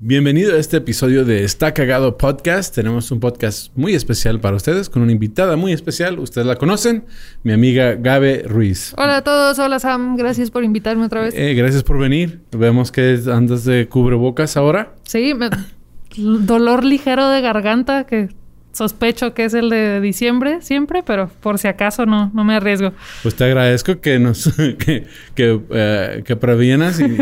Bienvenido a este episodio de Está Cagado Podcast. Tenemos un podcast muy especial para ustedes con una invitada muy especial. Ustedes la conocen, mi amiga Gabe Ruiz. Hola a todos, hola Sam, gracias por invitarme otra vez. Eh, gracias por venir. Vemos que andas de cubrebocas ahora. Sí, me- dolor ligero de garganta que sospecho que es el de diciembre siempre, pero por si acaso no, no me arriesgo. Pues te agradezco que nos que, que, eh, que previenas y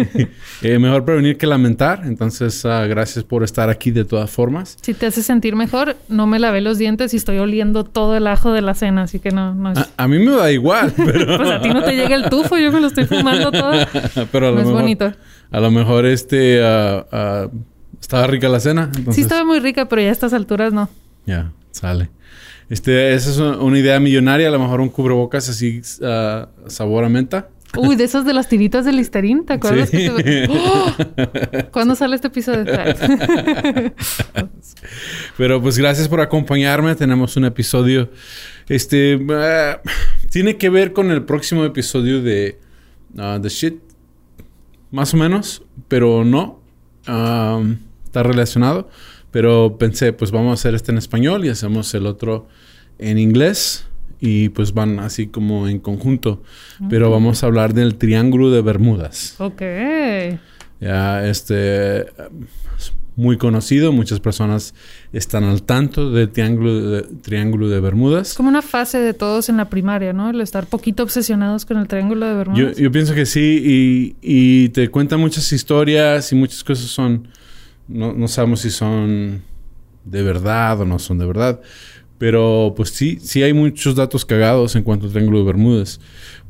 eh, mejor prevenir que lamentar. Entonces, ah, gracias por estar aquí de todas formas. Si te hace sentir mejor, no me lavé los dientes y estoy oliendo todo el ajo de la cena, así que no, no es... A, a mí me da igual, pero, Pues a ti no te llega el tufo, yo me lo estoy fumando todo. pero a lo No es mejor, bonito. A lo mejor este ah, ah, estaba rica la cena. Entonces, Sí estaba muy rica, pero ya a estas alturas no. Ya, sale. Este, esa es una, idea millonaria, a lo mejor un cubrebocas así ah, sabor a menta. Uy, de esas de las tiritas de Listerine, ¿te acuerdas? Sí. que te- ¡Oh! ¿Cuándo sale este episodio? Pero pues gracias por acompañarme. Tenemos un episodio. Este ah, tiene que ver con el próximo episodio de ah, The Shit. Más o menos, pero no. Está relacionado. Pero pensé, pues vamos a hacer este en español y hacemos el otro en inglés. Y pues van así como en conjunto. Pero vamos a hablar del Triángulo de Bermudas. ok. Ya, este es muy conocido, muchas personas están al tanto del triángulo de, triángulo de Es Bermudas. como una fase de todos en la primaria, ¿no? El estar poquito obsesionados con el triángulo de Yo, Bermudas. yo pienso que sí, y, y te cuentan muchas historias y muchas cosas son, no, no sabemos si son de verdad o no son de verdad, pero pues sí, sí hay muchos datos cagados en cuanto al triángulo de Bermudas.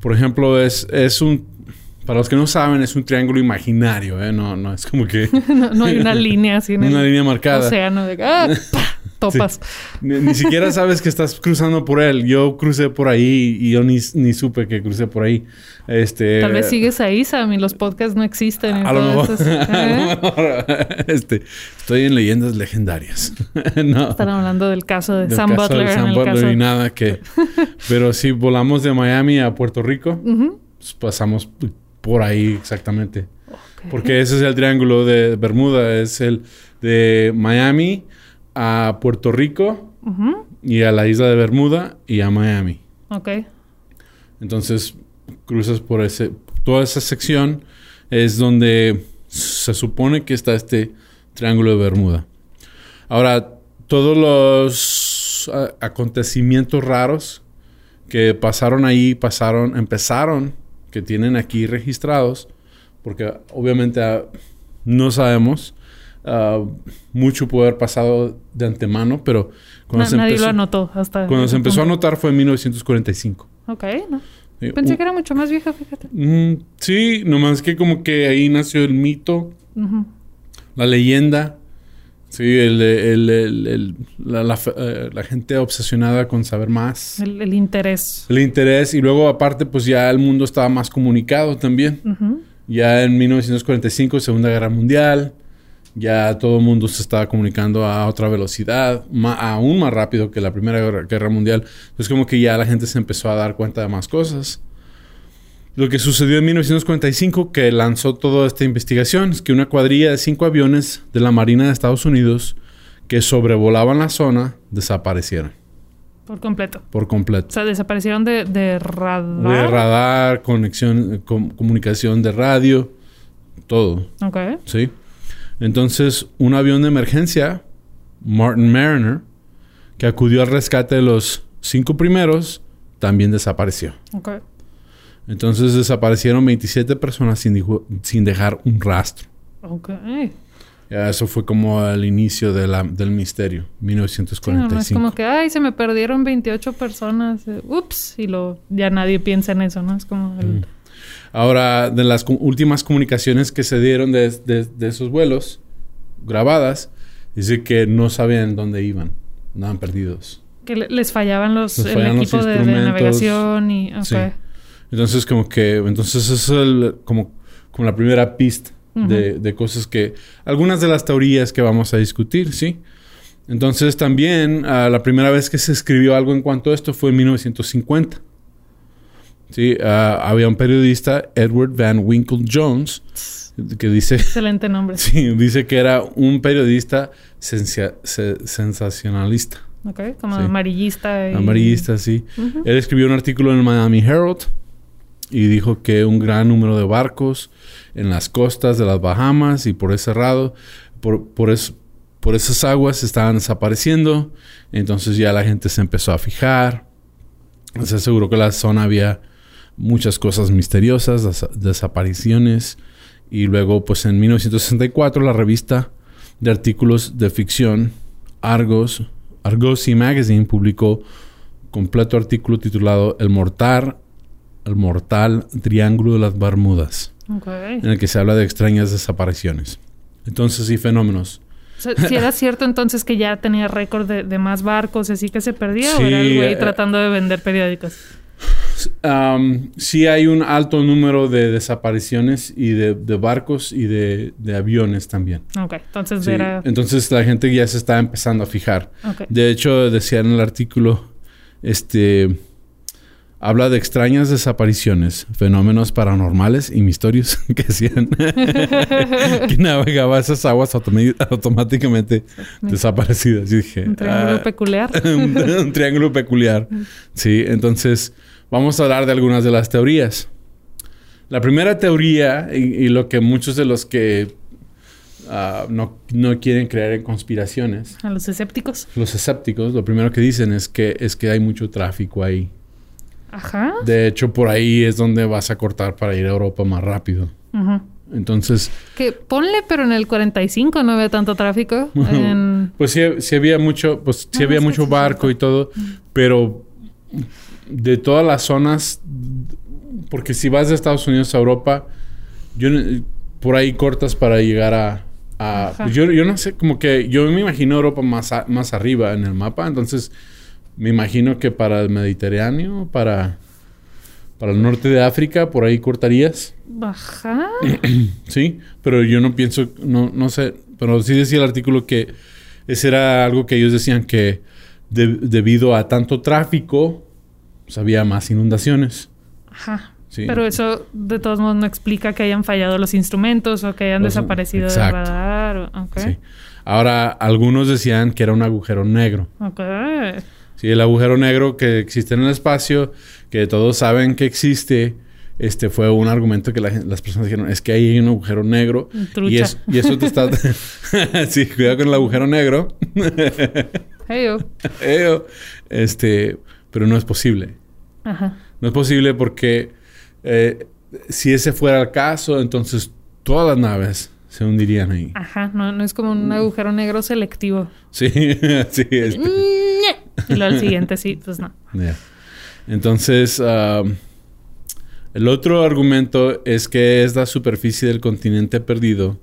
Por ejemplo, es, es un, para los que no saben, es un triángulo imaginario, ¿eh? No, no es como que no, no hay una línea así en una el línea marcada. océano de ¡ah! ¡pa! topas. Ni, ni siquiera sabes que estás cruzando por él. Yo crucé por ahí y yo ni, ni supe que crucé por ahí. Este, Tal vez sigues ahí, Sam, y los podcasts no existen. A lo mejor, ¿eh? este, estoy en leyendas legendarias. no. Están hablando del caso de Del Sam caso de Butler. Sam en el Butler caso. y nada que. Pero si volamos de Miami a Puerto Rico, Ujú. pues pasamos por ahí exactamente. Ok. Porque ese es el triángulo de Bermuda. Es el de Miami a Puerto Rico y a la isla de Bermuda y a Miami. Ok. Entonces cruzas por ese, toda esa sección es donde se supone que está este triángulo de Bermuda. Ahora, todos los acontecimientos raros que pasaron ahí, pasaron, empezaron, que tienen aquí registrados, porque obviamente ah, no sabemos, ah, mucho puede haber pasado de antemano, pero cuando, Na- se, nadie empezó, lo anotó hasta. cuando se ese empezó a anotar fue en 1945. Ok, no. Eh, Pensé que era mucho más vieja, fíjate. Mm, sí, nomás que como que ahí nació el mito, la leyenda. Sí, el, el- el- la, la eh, la gente obsesionada con saber más. El, interés. El interés. Y luego aparte, pues ya el mundo estaba más comunicado también. Ya en 1945, Segunda Guerra Mundial, ya todo el mundo se estaba comunicando a otra velocidad, aún más rápido que la Primera Guerra, Guerra Mundial. Entonces como que ya la gente se empezó a dar cuenta de más cosas. Lo que sucedió en 1945, que lanzó toda esta investigación, es que una cuadrilla de cinco aviones de la Marina de Estados Unidos que sobrevolaban la zona desaparecieron Por completo. por completo. O sea, desaparecieron de, de radar. De radar, conexión, com- comunicación de radio, todo. Ok. ¿sí? Entonces, un avión de emergencia, Martin Mariner, que acudió al rescate de los cinco primeros, también desapareció. Entonces desaparecieron 27 personas sin, dejar un rastro. Ok. Ya eso fue como el inicio de la- del misterio, Sí, no, 1945. no es como que, ay, se me perdieron 28 personas. eh, ups. Y lo, ya nadie piensa en eso, ¿no? Es como el, Mm. Ahora, de las últimas comunicaciones que se dieron de, de- de esos vuelos grabadas, dice que no sabían dónde iban, andaban perdidos. Que le- les fallaban los, Les el fallaban los equipo de, de instrumentos. navegación y... ok. Sí. Entonces, como que, entonces es el- como, como la primera pista de, de cosas que, algunas de las teorías que vamos a discutir, ¿sí? Entonces, también, ah, la primera vez que se escribió algo en cuanto a esto fue en 1950. Sí, ah, había un periodista, Edward Van Winkle Jones, que dice, Excelente nombre. sí, dice que era un periodista se- sensacionalista. Ok, como Sí. amarillista. Y... Amarillista, sí. Él escribió un artículo en el Miami Herald y dijo que un gran número de barcos en las costas de las Bahamas y por ese lado, por, por, es- por esas aguas estaban desapareciendo. Entonces ya la gente se empezó a fijar. Se aseguró que la zona había muchas cosas misteriosas, des- desapariciones. Y luego, pues en 1964, la revista de artículos de ficción Argos, Argosy Magazine publicó completo artículo titulado El mortal, el mortal triángulo de las Bermudas, en el que se habla de extrañas desapariciones. Entonces, sí, fenómenos. Si era cierto entonces que ya tenía récord de, de más barcos y así que se perdía o era el güey eh, tratando de vender periódicos. Am, sí hay un alto número de desapariciones y de, de barcos y de, de aviones también. Ok, entonces Sí, era... Entonces la gente ya se está empezando a fijar. De hecho, decía en el artículo, este, habla de extrañas desapariciones, fenómenos paranormales y misterios que hacían que navegaba esas aguas automáticamente desaparecidas. Y dije, Un triángulo "Ah, peculiar. un, un triángulo peculiar. Sí, entonces vamos a hablar de algunas de las teorías. La primera teoría, y, y lo que muchos de los que ah, no, no quieren creer en conspiraciones, A los escépticos. los escépticos, lo primero que dicen es que, es que hay mucho tráfico ahí. Ajá. De hecho, por ahí es donde vas a cortar para ir a Europa más rápido. Ujú. Entonces, Que ponle, pero en el 45 no había tanto tráfico. En... pues sí, sí había mucho, pues sí Ah, había mucho barco y todo, pero de todas las zonas, porque si vas de Estados Unidos a Europa, yo por ahí cortas para llegar a, a- Ajá. pues yo, yo no sé, como que yo me imagino Europa más, a- más arriba en el mapa, entonces me imagino que para el Mediterráneo, para, para el norte de África, por ahí cortarías. Ajá. Sí, pero yo no pienso, no, no sé, pero sí decía el artículo que ese era algo que ellos decían que de- debido a tanto tráfico, pues había más inundaciones. Ajá. Sí. Pero eso de todos modos no explica que hayan fallado los instrumentos o que hayan Los- desaparecido del radar. Sí. Ahora, algunos decían que era un agujero negro. Ok. Sí, el agujero negro que existe en el espacio, que todos saben que existe, este fue un argumento que la las personas dijeron, es que ahí hay un agujero negro. Trucha. Y, es- y eso te está... sí, cuidado con el agujero negro. Hey, oh. Eo. Este, pero no es posible. Ajá. No es posible porque eh, si ese fuera el caso, entonces todas las naves se hundirían ahí. Ajá. No, no es como un agujero negro selectivo. Sí, sí. este, Y luego el siguiente sí, pues no. Entonces, el otro argumento es que es la superficie del continente perdido.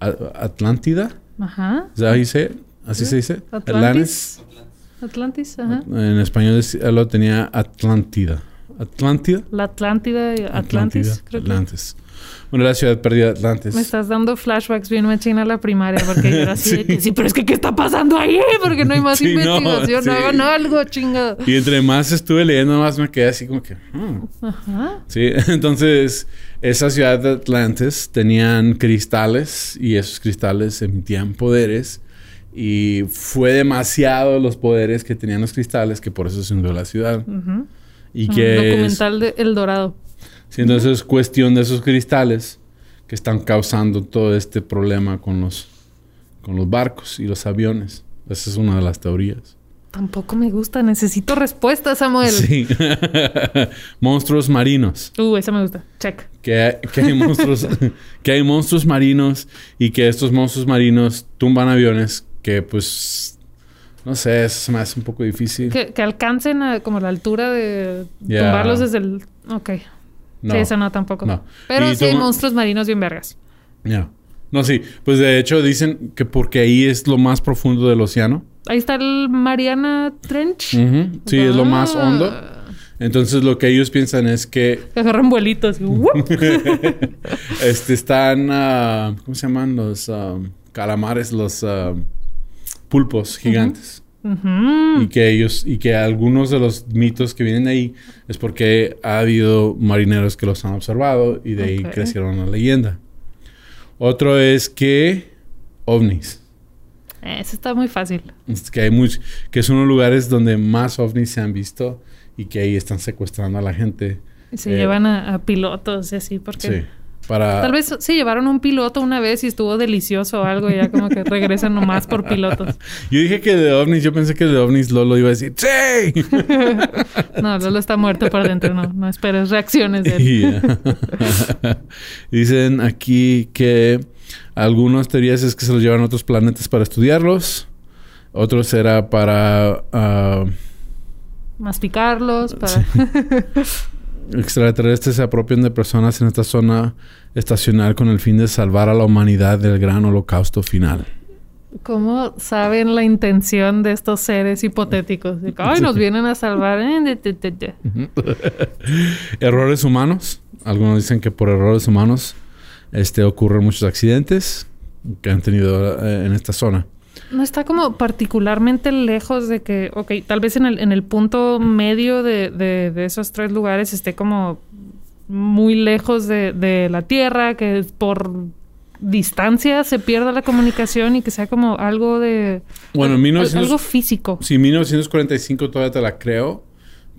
Atlántida, Ajá. ¿Así se dice? Atlantis. Atlantis, ajá. En español es- lo tenía Atlántida. ¿Atlántida? La Atlántida y Atlantis, creo que. Atlantis. Bueno, la ciudad perdida de Atlantis. Me estás dando flashbacks bien machina a la primaria porque yo era así de que sí, pero es que ¿qué está pasando ahí? Porque no hay más Sí, no, investigación, sí. hagan algo, chingado. Y entre más estuve leyendo, más me quedé así como que... hmm. Ajá. Sí, entonces esa ciudad de Atlantis tenían cristales y esos cristales emitían poderes y fue demasiado los poderes que tenían los cristales que por eso se hundió la ciudad. Y Un que es, documental de El Dorado. sí, entonces es cuestión de esos cristales que están causando todo este problema con los, con los barcos y los aviones. Esa es una de las teorías. Tampoco me gusta, necesito respuestas, Samuel. Sí. Monstruos marinos. Uh, esa me gusta. Check. que que hay monstruos que hay monstruos marinos y que estos monstruos marinos tumban aviones que pues no sé eso se me hace un poco difícil Que, que alcancen a, como la altura de Ya. tumbarlos desde el... Ok. no Sí, eso no tampoco. No. Pero Y sí toma- monstruos marinos bien vergas. ya. no sí pues de hecho dicen que porque ahí es lo más profundo del océano Ahí está el Mariana Trench. Sí, es lo más Ah. hondo. Entonces lo que ellos piensan es que Que agarran vuelitos. este, están, ah, ¿cómo se llaman? Los ah, calamares, los ah, pulpos gigantes. Y que ellos, y que algunos de los mitos que vienen de ahí es porque ha habido marineros que los han observado y de ahí crecieron la leyenda. Otro es que ovnis. Eso está muy fácil. Es que hay much- que son los lugares donde más ovnis se han visto y que ahí están secuestrando a la gente. Se Eh, llevan a, a pilotos y así, porque Sí. Para tal vez se llevaron un piloto una vez y estuvo delicioso o algo, y ya como que regresan nomás por pilotos. Yo dije que de ovnis, yo pensé que de ovnis Lolo iba a decir ¡Sí! No, Lolo está muerto por dentro, no, no esperes reacciones de él. Yeah. Dicen aquí que algunas teorías es que se los llevan a otros planetas para estudiarlos. Otros era para ah, Masticarlos, para... extraterrestres se apropian de personas en esta zona estacional con el fin de salvar a la humanidad del gran holocausto final. ¿Cómo saben la intención de estos seres hipotéticos? De que, Ay, nos vienen a salvar. eh, de- de- de- de". Errores humanos. Algunos dicen que por errores humanos este, ocurren muchos accidentes que han tenido eh, en esta zona. No está como particularmente lejos de que, ok, tal vez en el, en el punto medio de, de- de esos tres lugares esté como muy lejos de, de la Tierra, que por distancia se pierda la comunicación y que sea como algo de... Bueno, en al- 1900 algo físico. Sí, 1945 todavía te la creo,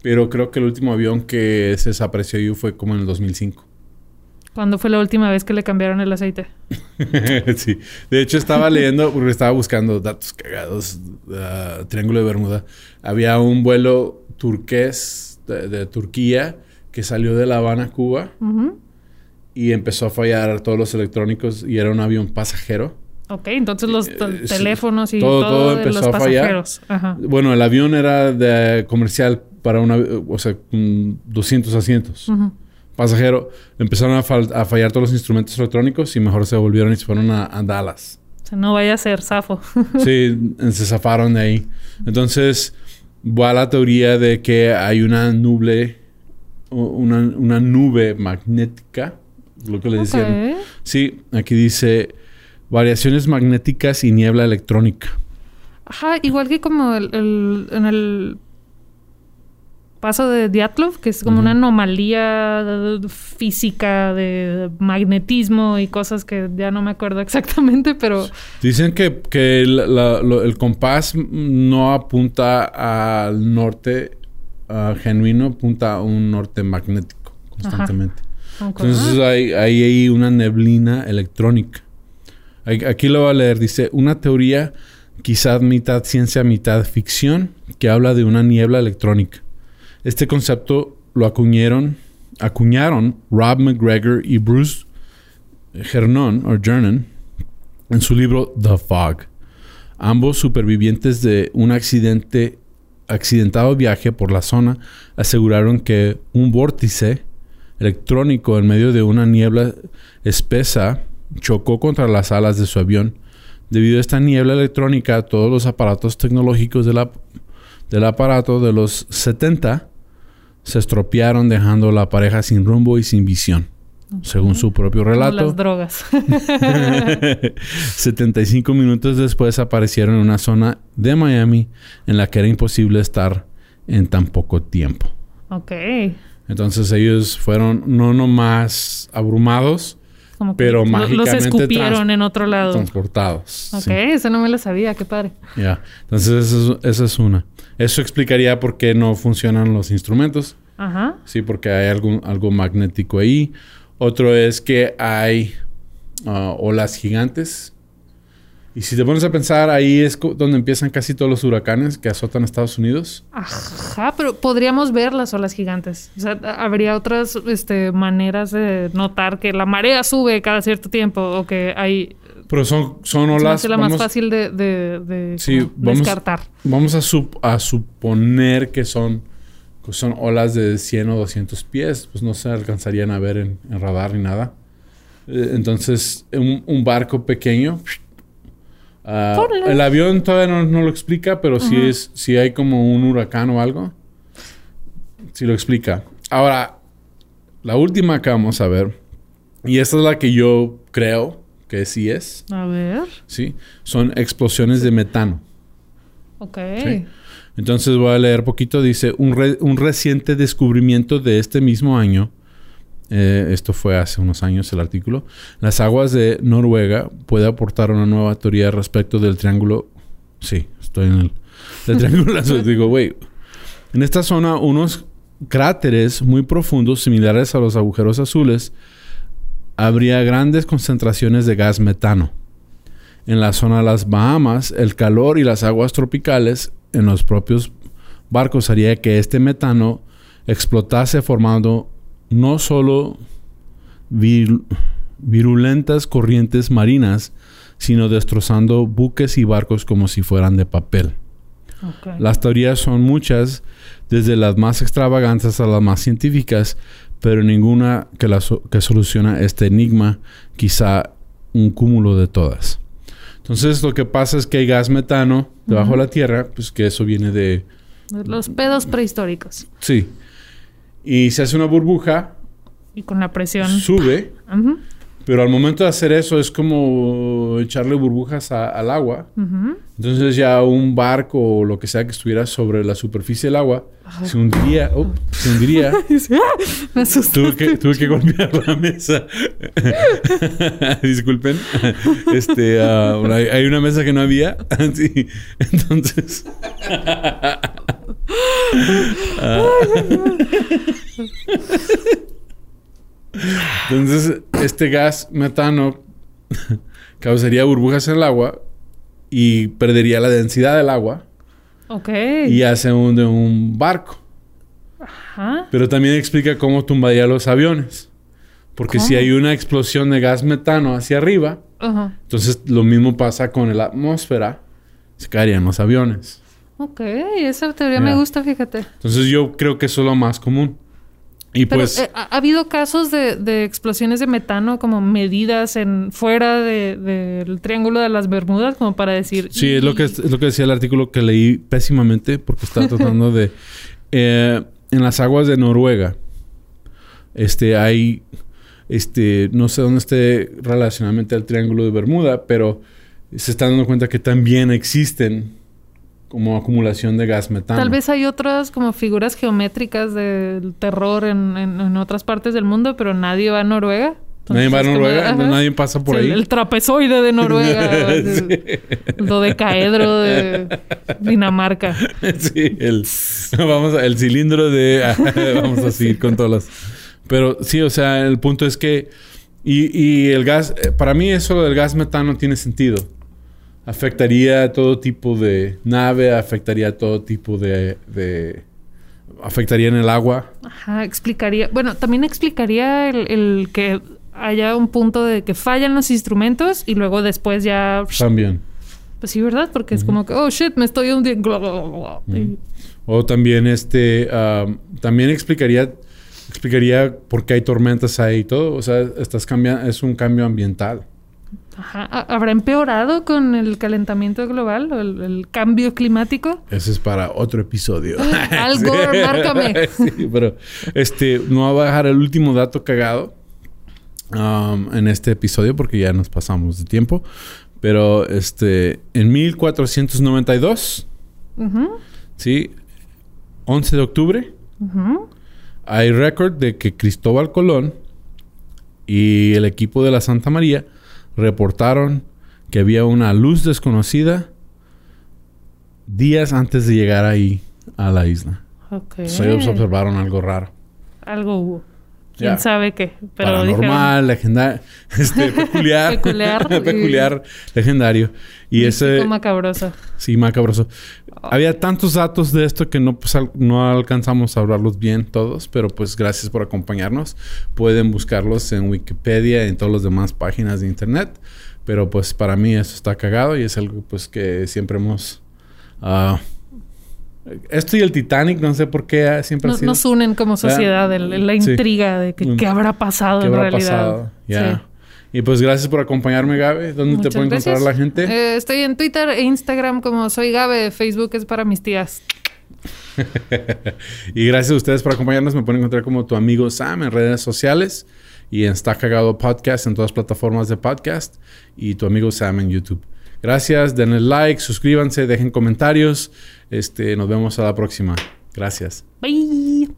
pero creo que el último avión que se desapareció fue como en el 2005. ¿Cuándo fue la última vez que le cambiaron el aceite? sí, de hecho estaba leyendo porque estaba buscando datos cagados, ah, Triángulo de Bermuda. Había un vuelo turqués de, de Turquía que salió de La Habana, Cuba, y empezó a fallar todos los electrónicos y era un avión pasajero. Ok, entonces los Eh, teléfonos y Todo- todo, todo de empezó los a fallar. Ajá. Bueno, el avión era de comercial para una, o sea, con 200 asientos. Ujú. Pasajero, empezaron a, fal- a fallar todos los instrumentos electrónicos y mejor se volvieron y se fueron a, a Dallas. O sea, no vaya a ser zafo. Sí, se zafaron de ahí. Entonces, va la teoría de que hay una nube, u- una, una nube magnética, lo que le decían. Sí, aquí dice variaciones magnéticas y niebla electrónica. Ajá, igual que como el, el- en el paso de Dyatlov, que es como una anomalía física de magnetismo y cosas que ya no me acuerdo exactamente, pero Dicen que, que la- la- lo- el compás no apunta al norte genuino, apunta a un norte magnético constantemente. Entonces hay, hay ahí una neblina electrónica. Aquí lo voy a leer. Dice, una teoría quizás mitad ciencia, mitad ficción, que habla de una niebla electrónica. Este concepto lo acuñaron, acuñaron Rob McGregor y Bruce Gernon, en su libro The Fog. Ambos supervivientes de un accidente, accidentado viaje por la zona aseguraron que un vórtice electrónico en medio de una niebla espesa chocó contra las alas de su avión. Debido a esta niebla electrónica, todos los aparatos tecnológicos de la- del aparato de los 70 se estropearon dejando a la pareja sin rumbo y sin visión, según su propio como relato. las drogas. 75 minutos después aparecieron en una zona de Miami en la que era imposible estar en tan poco tiempo. ok. Entonces ellos fueron no nomás abrumados, Como que Pero lo- los mágicamente escupieron en otro lado. transportados. Ok, Sí. eso no me lo sabía, qué padre. Ya. Entonces eso es- esa es una. Eso explicaría por qué no funcionan los instrumentos. Ajá. Sí, porque hay algún, algo magnético ahí. Otro es que hay ah, olas gigantes. Y si te pones a pensar, ahí es donde empiezan casi todos los huracanes que azotan Estados Unidos. Ajá, pero podríamos ver las olas gigantes. O sea, habría otras este, maneras de notar que la marea sube cada cierto tiempo o que hay... Pero son, son olas... hace la más vamos, fácil de, de, de Sí, como vamos- descartar. vamos a, sup- a suponer que son, que son olas de 100 o 200 pies. Pues no se alcanzarían a ver en, en radar ni nada. Eh, Entonces, un, un barco pequeño Ah, el avión todavía no, no lo explica, pero si es, si hay como un huracán o algo, sí lo explica. Ahora, la última que vamos a ver, y esta es la que yo creo que sí es, A ver. ¿sí? Son explosiones de metano. Ok. Sí. Entonces voy a leer poquito. Dice, un, re- un reciente descubrimiento de este mismo año, eh, esto fue hace unos años el artículo, las aguas de Noruega puede aportar una nueva teoría respecto del triángulo. Sí, estoy en el, del triángulo azul. Digo, güey, en esta zona unos cráteres muy profundos, similares a los agujeros azules, habría grandes concentraciones de gas metano. En la zona de las Bahamas, el calor y las aguas tropicales en los propios barcos haría que este metano explotase formando no solo vir- virulentas corrientes marinas, sino destrozando buques y barcos como si fueran de papel. Las teorías son muchas, desde las más extravagantes a las más científicas, pero ninguna que, la so- que soluciona este enigma, quizá un cúmulo de todas. Entonces lo que pasa es que hay gas metano debajo de la Tierra, pues que eso viene de... Los pedos prehistóricos. Sí. Y se hace una burbuja, Y con la presión. sube, Ujú, pero al momento de hacer eso es como echarle burbujas a- al agua. Entonces ya un barco o lo que sea que estuviera sobre la superficie del agua se hundiría. oh, se hundiría. Me tuve, que, tuve que golpear la mesa. Disculpen. Este, ah, hay, una mesa que no había. Entonces. Ah. Entonces, este gas metano causaría burbujas en el agua y perdería la densidad del agua Ok. y se hunde un barco. Ajá. Pero también explica cómo tumbaría los aviones. Porque si hay una explosión de gas metano hacia arriba, Ajá. entonces lo mismo pasa con la atmósfera, se caerían los aviones. Ok, esa teoría Mira. me gusta, fíjate. Entonces yo creo que eso es lo más común. Y Pero pues, eh, ¿ha, ha habido casos de, de explosiones de metano como medidas en fuera de- del triángulo de las Bermudas, como para decir. sí, es lo que, "Y- es lo que decía el artículo que leí pésimamente porque estaba tratando de... eh, en las aguas de Noruega, este, hay, este, no sé dónde esté relacionadamente al Triángulo de Bermuda, pero se están dando cuenta que también existen como acumulación de gas metano. Tal vez hay otras como figuras geométricas del terror en, en- en otras partes del mundo, pero nadie va a Noruega. Nadie va a como- Noruega, nadie pasa por Sí, ahí. El, trapezoide de Noruega. el, el dodecaedro de Dinamarca. sí, el, vamos a- el cilindro de... vamos a seguir con todas las... Pero sí, o sea, el punto es que... Y, y el gas... eh, Para mí eso del gas metano tiene sentido. Afectaría a todo tipo de nave, afectaría a todo tipo de... de afectaría en el agua. Ajá, explicaría. Bueno, también explicaría el, el que haya un punto de que fallan los instrumentos y luego después ya. También. Pues sí, ¿verdad? Porque es como que, oh shit, me estoy hundiendo. Y- O también este... am, también explicaría... Explicaría por qué hay tormentas ahí y todo. O sea, estás cambiando... Es un cambio ambiental. Ajá. ¿Ha- ¿Habrá empeorado con el calentamiento global o el, el cambio climático? Ese es para otro episodio. Al Gore, márcame. sí, pero este, no voy a dejar el último dato cagado um, en este episodio porque ya nos pasamos de tiempo. Pero este, en 1492, Ujú, ¿sí? 11 de octubre, hay récord de que Cristóbal Colón y el equipo de la Santa María reportaron que había una luz desconocida días antes de llegar ahí a la isla. Ok. Entonces, ellos observaron algo raro. Algo hubo. ¿Quién sabe qué? Pero Paranormal, legendario, este, peculiar. Peculiar y- legendario. Y dijeron, ese, "Místico macabroso. sí, macabroso. Había tantos datos de esto que no, pues, al- no alcanzamos a hablarlos bien todos, pero pues gracias por acompañarnos. Pueden buscarlos en Wikipedia y en todas las demás páginas de internet. Pero pues para mí eso está cagado y es algo pues que siempre hemos... ah, esto y el Titanic, no sé por qué siempre ha Nos, sido... nos unen como sociedad el- el- la Sí. intriga de que qué habrá pasado ¿Qué en habrá realidad. pasado? Y pues gracias por acompañarme, Gabe. ¿Dónde te puede encontrar la gente? Eh, estoy en Twitter e Instagram como soy Gabe. Facebook es para mis tías. y gracias a ustedes por acompañarnos. Me pueden encontrar como tu amigo Sam en redes sociales y en Está Cagado Podcast en todas las plataformas de podcast y tu amigo Sam en YouTube. Gracias, denle like, suscríbanse, dejen comentarios. Este, nos vemos a la próxima. Gracias. Bye.